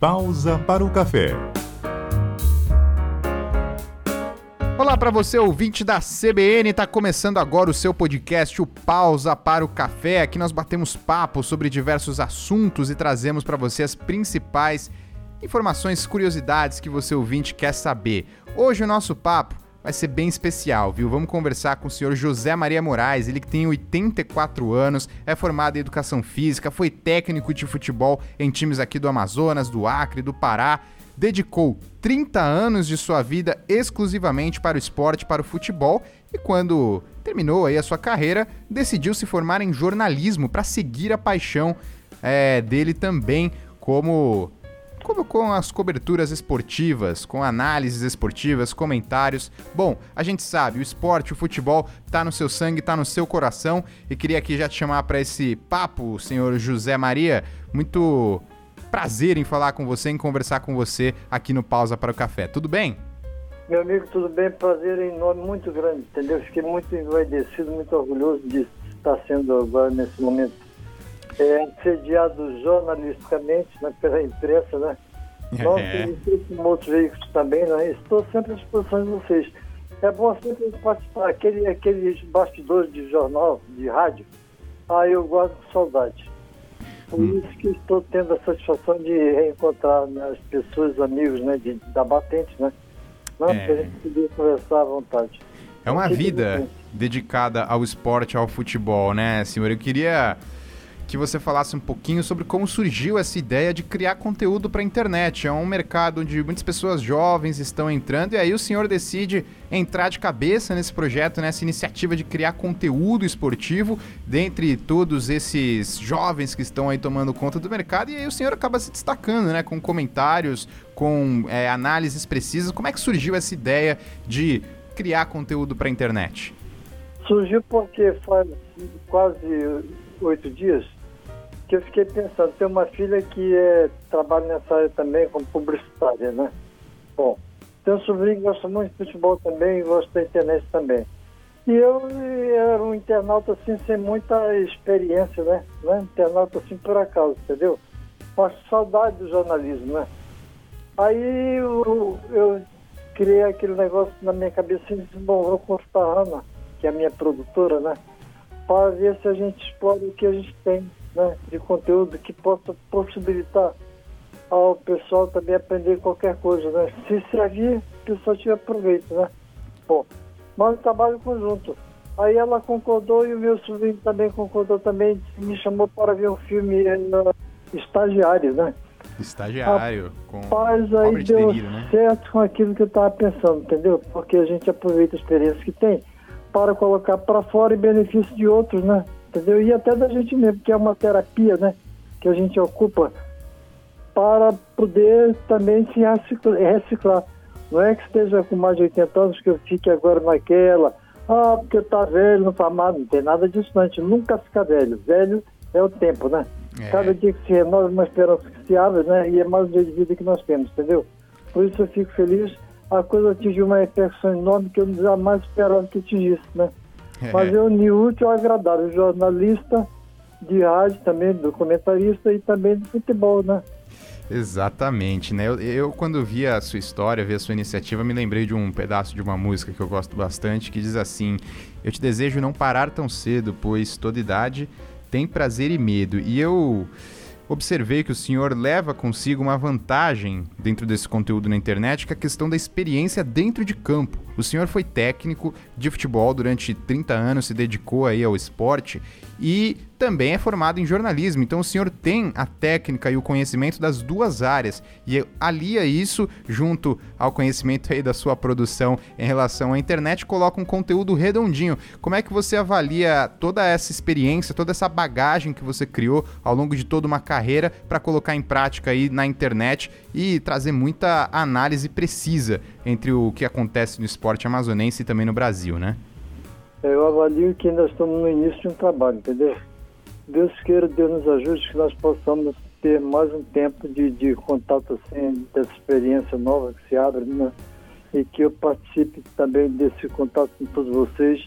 Pausa para o café. Olá para você, ouvinte da CBN, tá começando agora o seu podcast, o Pausa para o Café. Aqui nós batemos papo sobre diversos assuntos e trazemos para você as principais informações, curiosidades que você ouvinte quer saber. Hoje o nosso papo vai ser bem especial, viu? Vamos conversar com o senhor José Maria Moraes, ele que tem 84 anos, é formado em educação física, foi técnico de futebol em times aqui do Amazonas, do Acre, do Pará, dedicou 30 anos de sua vida exclusivamente para o esporte, para o futebol, e quando terminou aí a sua carreira, decidiu se formar em jornalismo para seguir a paixão é, dele também como como com as coberturas esportivas, com análises esportivas, comentários. Bom, a gente sabe, o esporte, o futebol tá no seu sangue, tá no seu coração e queria aqui já te chamar para esse papo, senhor José Maria. Muito prazer em falar com você, em conversar com você aqui no Pausa para o Café. Tudo bem? Meu amigo, tudo bem? Prazer em nome muito grande, entendeu? Fiquei muito envaidecido, muito orgulhoso de estar sendo agora nesse momento é, sediado jornalisticamente né, pela imprensa, né? Nós, é. com outros veículos também, né? Estou sempre à disposição de vocês. É bom sempre participar. Aquele, aqueles bastidores de jornal, de rádio, aí eu guardo com saudade. Por hum. isso que estou tendo a satisfação de reencontrar né, as pessoas, amigos né, de, da Batente, né? Não, é. A gente poder conversar à vontade. É uma vida dedicada ao esporte, ao futebol, né, senhor? Eu queria que você falasse um pouquinho sobre como surgiu essa ideia de criar conteúdo para a internet. É um mercado onde muitas pessoas jovens estão entrando e aí o senhor decide entrar de cabeça nesse projeto, nessa iniciativa de criar conteúdo esportivo dentre todos esses jovens que estão aí tomando conta do mercado e aí o senhor acaba se destacando, né, com comentários, com é, análises precisas. Como é que surgiu essa ideia de criar conteúdo para a internet? Surgiu porque faz quase oito dias que eu fiquei pensando, tem uma filha que é, trabalha nessa área também como publicitária, né? Bom, tem um sobrinho que gosta muito de futebol também gosta da internet também. E eu era um internauta assim sem muita experiência, né? Não é internauta assim por acaso, entendeu? Mas saudade do jornalismo, né? Aí eu, eu criei aquele negócio na minha cabeça e disse, bom, vou consultar a Ana, que é a minha produtora, né? Para ver se a gente explora o que a gente tem né, de conteúdo que possa possibilitar ao pessoal também aprender qualquer coisa, né? Se servir, o pessoal tiver proveito, né? Bom, mas trabalho conjunto. Aí ela concordou e o meu sobrinho também concordou também, me chamou para ver um filme uh, estagiário, né? Estagiário, com Rapaz, aí deu Niro, né? certo com aquilo que eu estava pensando, entendeu? Porque a gente aproveita a experiência que tem para colocar para fora em benefício de outros, né? Entendeu? E até da gente mesmo, que é uma terapia, né? Que a gente ocupa para poder também se reciclar. Não é que esteja com mais de 80 anos que eu fique agora naquela, ah, porque tá velho, não faz mal, não tem nada disso, não. A gente nunca fica velho. Velho é o tempo, né? É. Cada dia que se renova, uma esperança que se abre, né? E é mais um dia de vida que nós temos, entendeu? Por isso eu fico feliz. A coisa atingiu uma repercussão enorme que eu jamais esperava que atingisse, né? É. Mas eu uni útil ao agradável, jornalista de rádio também, documentarista e também de futebol, né? Exatamente, né? Eu, eu, quando vi a sua história, vi a sua iniciativa, me lembrei de um pedaço de uma música que eu gosto bastante, que diz assim: Eu te desejo não parar tão cedo, pois toda idade tem prazer e medo. E eu observei que o senhor leva consigo uma vantagem dentro desse conteúdo na internet, que é a questão da experiência dentro de campo. O senhor foi técnico de futebol durante 30 anos, se dedicou aí ao esporte e também é formado em jornalismo, então o senhor tem a técnica e o conhecimento das duas áreas e alia isso junto ao conhecimento aí da sua produção em relação à internet, coloca um conteúdo redondinho. Como é que você avalia toda essa experiência, toda essa bagagem que você criou ao longo de toda uma carreira para colocar em prática aí na internet e trazer muita análise precisa entre o que acontece no esporte amazonense e também no Brasil, né? Eu avalio que nós estamos no início de um trabalho, entendeu? Deus queira, Deus nos ajude, que nós possamos ter mais um tempo de, de contato assim, dessa experiência nova que se abre, né? E que eu participe também desse contato com todos vocês,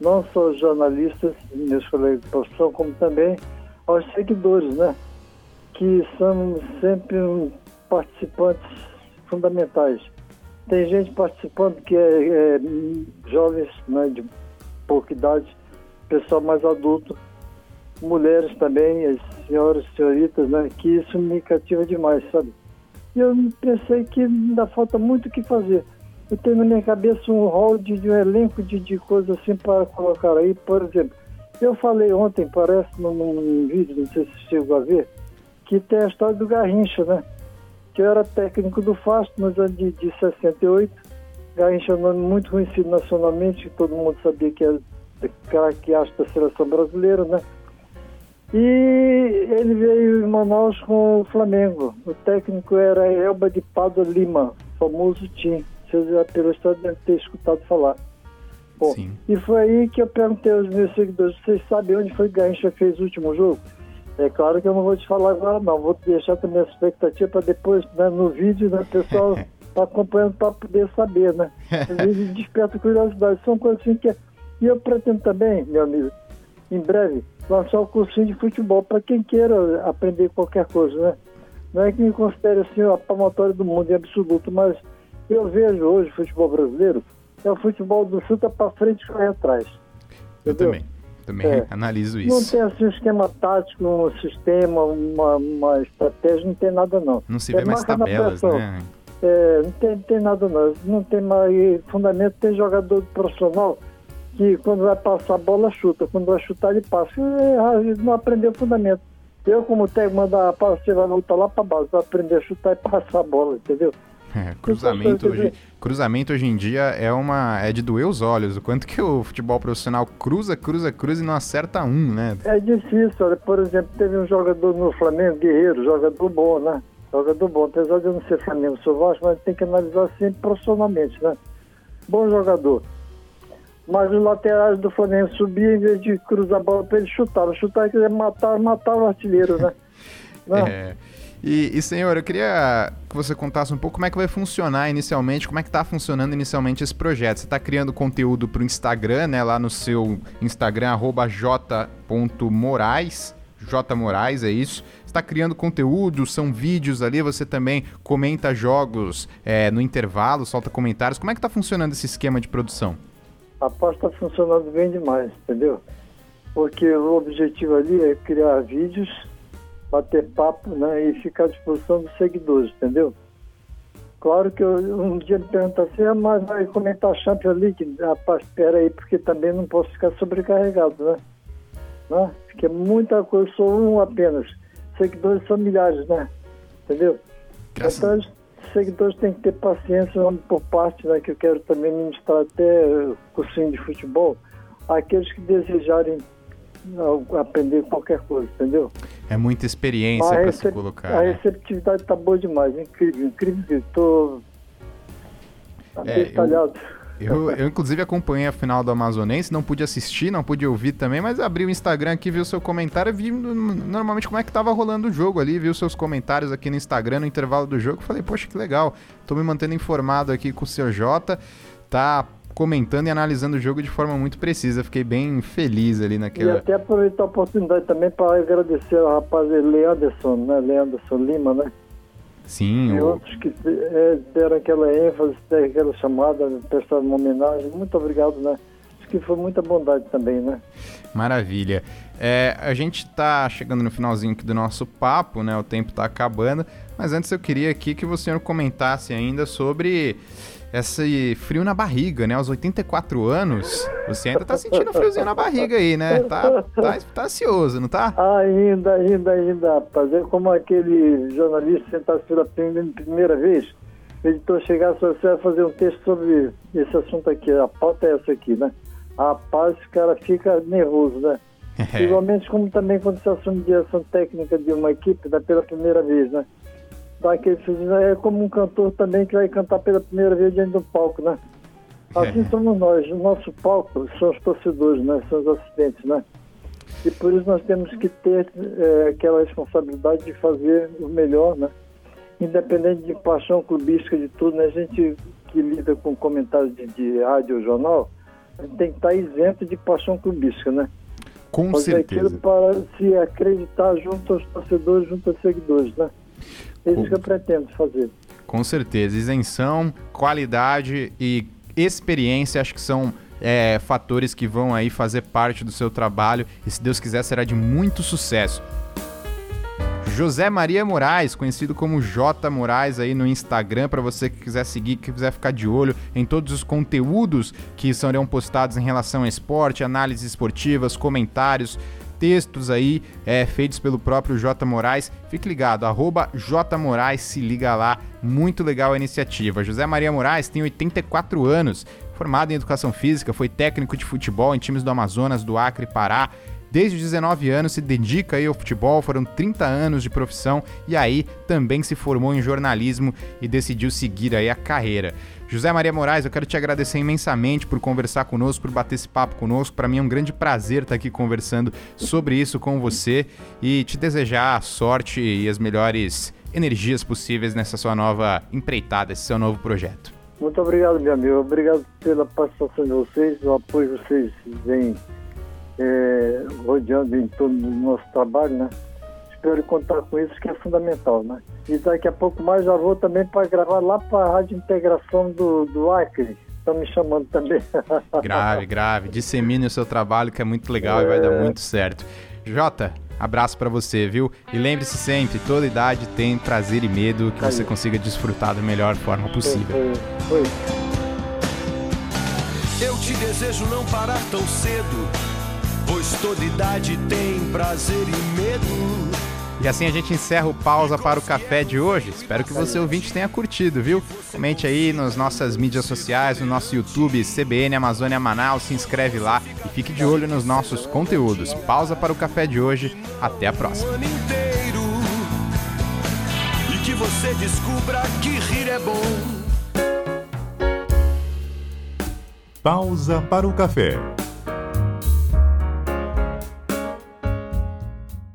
não só os jornalistas, meus colegas de profissão, como também aos seguidores, né? Que somos sempre participantes fundamentais. Tem gente participando que é, é jovens né, de pouca idade, pessoal mais adulto, mulheres também, as senhoras senhoritas, né, que isso me cativa demais, sabe? E eu pensei que ainda falta muito o que fazer. Eu tenho na minha cabeça um rol de, de um elenco de, de coisas assim para colocar aí. Por exemplo, eu falei ontem, parece num, num vídeo, não sei se chegou a ver, que tem a história do Garrincha, né? Que eu era técnico do Fasto nos anos de, de 68. Garrincha é um nome muito conhecido nacionalmente, que todo mundo sabia que era craqueaço da seleção brasileira, né? E ele veio em Manaus com o Flamengo. O técnico era Elba de Pado Lima, famoso Tim. Vocês já pela história devem ter escutado falar. Bom, Sim. e foi aí que eu perguntei aos meus seguidores, vocês sabem onde foi que Garrincha fez o último jogo? É claro que eu não vou te falar agora não, vou deixar também a expectativa para depois, né, no vídeo, né, o pessoal tá acompanhando para poder saber, né? Às desperta curiosidade, são coisas assim que... E eu pretendo também, meu amigo, em breve, lançar o cursinho de futebol para quem queira aprender qualquer coisa, né? Não é que me considere assim a palmatória do mundo em absoluto, mas eu vejo hoje o futebol brasileiro é o futebol do chuta para frente e corre atrás. Eu também. Também é. analiso isso. Não tem assim um esquema tático, um sistema, uma, uma estratégia, não tem nada não. Não se vê é mais tabelas, né? É, não tem, tem nada não. Não tem mais fundamento, tem jogador profissional que quando vai passar a bola chuta, quando vai chutar ele passa. E, não aprendeu fundamento. Eu, como técnico, mandar você vai voltar lá para base, vai aprender a chutar e passar a bola, entendeu? É, cruzamento, hoje, cruzamento hoje em dia é uma é de doer os olhos. O quanto que o futebol profissional cruza, cruza, cruza e não acerta um, né? É difícil. Olha, por exemplo, teve um jogador no Flamengo, Guerreiro, jogador bom, né? Jogador bom, apesar de eu não ser Flamengo, sou Vasco, mas tem que analisar sempre profissionalmente, né? Bom jogador mas os laterais do Flamengo subiam em vez de cruzar a bola para ele chutar. Chutar quer matar, matar o artilheiro, né? é. E, e, senhor, eu queria que você contasse um pouco como é que vai funcionar inicialmente, como é que está funcionando inicialmente esse projeto. Você está criando conteúdo para o Instagram, né? Lá no seu Instagram, arroba j.morais, J Moraes, é isso. está criando conteúdo, são vídeos ali, você também comenta jogos é, no intervalo, solta comentários. Como é que está funcionando esse esquema de produção? pasta está funcionando bem demais, entendeu? Porque o objetivo ali é criar vídeos, bater papo né, e ficar à disposição dos seguidores, entendeu? Claro que eu, um dia me pergunta assim, ah, mas vai comentar Champions League? Rapaz, espera aí, porque também não posso ficar sobrecarregado, né? né? Porque é muita coisa, sou um apenas. Seguidores são milhares, né? Entendeu? Graças então, seguidores têm que ter paciência por parte, né, que eu quero também ministrar até cursinho de futebol, aqueles que desejarem aprender qualquer coisa, entendeu? É muita experiência para se colocar. A né? receptividade está boa demais, incrível, incrível. Estou é, detalhado. Eu eu, eu, inclusive, acompanhei a final do Amazonense, não pude assistir, não pude ouvir também, mas abri o Instagram aqui, vi o seu comentário, vi normalmente como é que tava rolando o jogo ali, vi os seus comentários aqui no Instagram, no intervalo do jogo, falei, poxa, que legal, tô me mantendo informado aqui com o seu Jota, tá comentando e analisando o jogo de forma muito precisa, fiquei bem feliz ali naquela... E até aproveitar a oportunidade também para agradecer ao rapaz Leanderson, né, Leanderson Lima, né, Sim. E o... outros que é, deram aquela ênfase, deram aquela chamada, prestaram uma homenagem. Muito obrigado, né? Que foi muita bondade também, né? Maravilha. É, a gente está chegando no finalzinho aqui do nosso papo, né? O tempo está acabando. Mas antes eu queria aqui que o senhor comentasse ainda sobre esse frio na barriga, né? Aos 84 anos, você ainda tá sentindo friozinho na barriga aí, né? Tá, tá, tá ansioso, não tá? Ainda, ainda, ainda, rapaz. É como aquele jornalista sentado pela primeira vez, o editor chegar e você vai fazer um texto sobre esse assunto aqui. A pauta é essa aqui, né? Rapaz, o cara fica nervoso, né? É. Igualmente como também quando você assume direção técnica de uma equipe né, pela primeira vez, né? dá aquele é como um cantor também que vai cantar pela primeira vez diante do palco, né? Assim é. somos nós. O nosso palco são os torcedores, né? São os assistentes, né? E por isso nós temos que ter é, aquela responsabilidade de fazer o melhor, né? Independente de paixão clubística de tudo, né? A gente que lida com comentários de, de rádio ou jornal, tem que estar isento de paixão clubística, né? Com Fazer certeza. para se acreditar junto aos torcedores, junto aos seguidores, né? É isso que eu pretendo fazer. Com certeza. Isenção, qualidade e experiência acho que são é, fatores que vão aí fazer parte do seu trabalho e, se Deus quiser, será de muito sucesso. José Maria Moraes, conhecido como J Moraes aí no Instagram, para você que quiser seguir, que quiser ficar de olho em todos os conteúdos que serão postados em relação ao esporte, análises esportivas, comentários, textos aí é, feitos pelo próprio J Moraes. Fique ligado, arroba J Moraes, se liga lá, muito legal a iniciativa. José Maria Moraes tem 84 anos, formado em educação física, foi técnico de futebol em times do Amazonas, do Acre, Pará. Desde os 19 anos se dedica aí ao futebol, foram 30 anos de profissão e aí também se formou em jornalismo e decidiu seguir aí a carreira. José Maria Moraes, eu quero te agradecer imensamente por conversar conosco, por bater esse papo conosco. Para mim é um grande prazer estar aqui conversando sobre isso com você e te desejar sorte e as melhores energias possíveis nessa sua nova empreitada, esse seu novo projeto. Muito obrigado, meu amigo. Obrigado pela participação de vocês, o apoio que vocês vêm é, rodeando em torno do nosso trabalho, né? Espero contar com isso, que é fundamental, né? E daqui a pouco mais já vou também para gravar lá para a Rádio Integração do, do Acre. Estão me chamando também. Grave, grave. Dissemine o seu trabalho, que é muito legal é... e vai dar é. muito certo. Jota, abraço para você, viu? E lembre-se sempre, toda idade tem prazer e medo que Aí. você consiga desfrutar da melhor forma possível. Foi, foi, foi. Eu te desejo não parar tão cedo pois toda idade tem prazer e medo. E assim a gente encerra o pausa para o café de hoje. Espero que você ouvinte tenha curtido, viu? Comente aí nas nossas mídias sociais, no nosso YouTube CBN Amazônia Manaus, se inscreve lá e fique de olho nos nossos conteúdos. Pausa para o café de hoje. Até a próxima. E que você descubra que rir é bom. Pausa para o café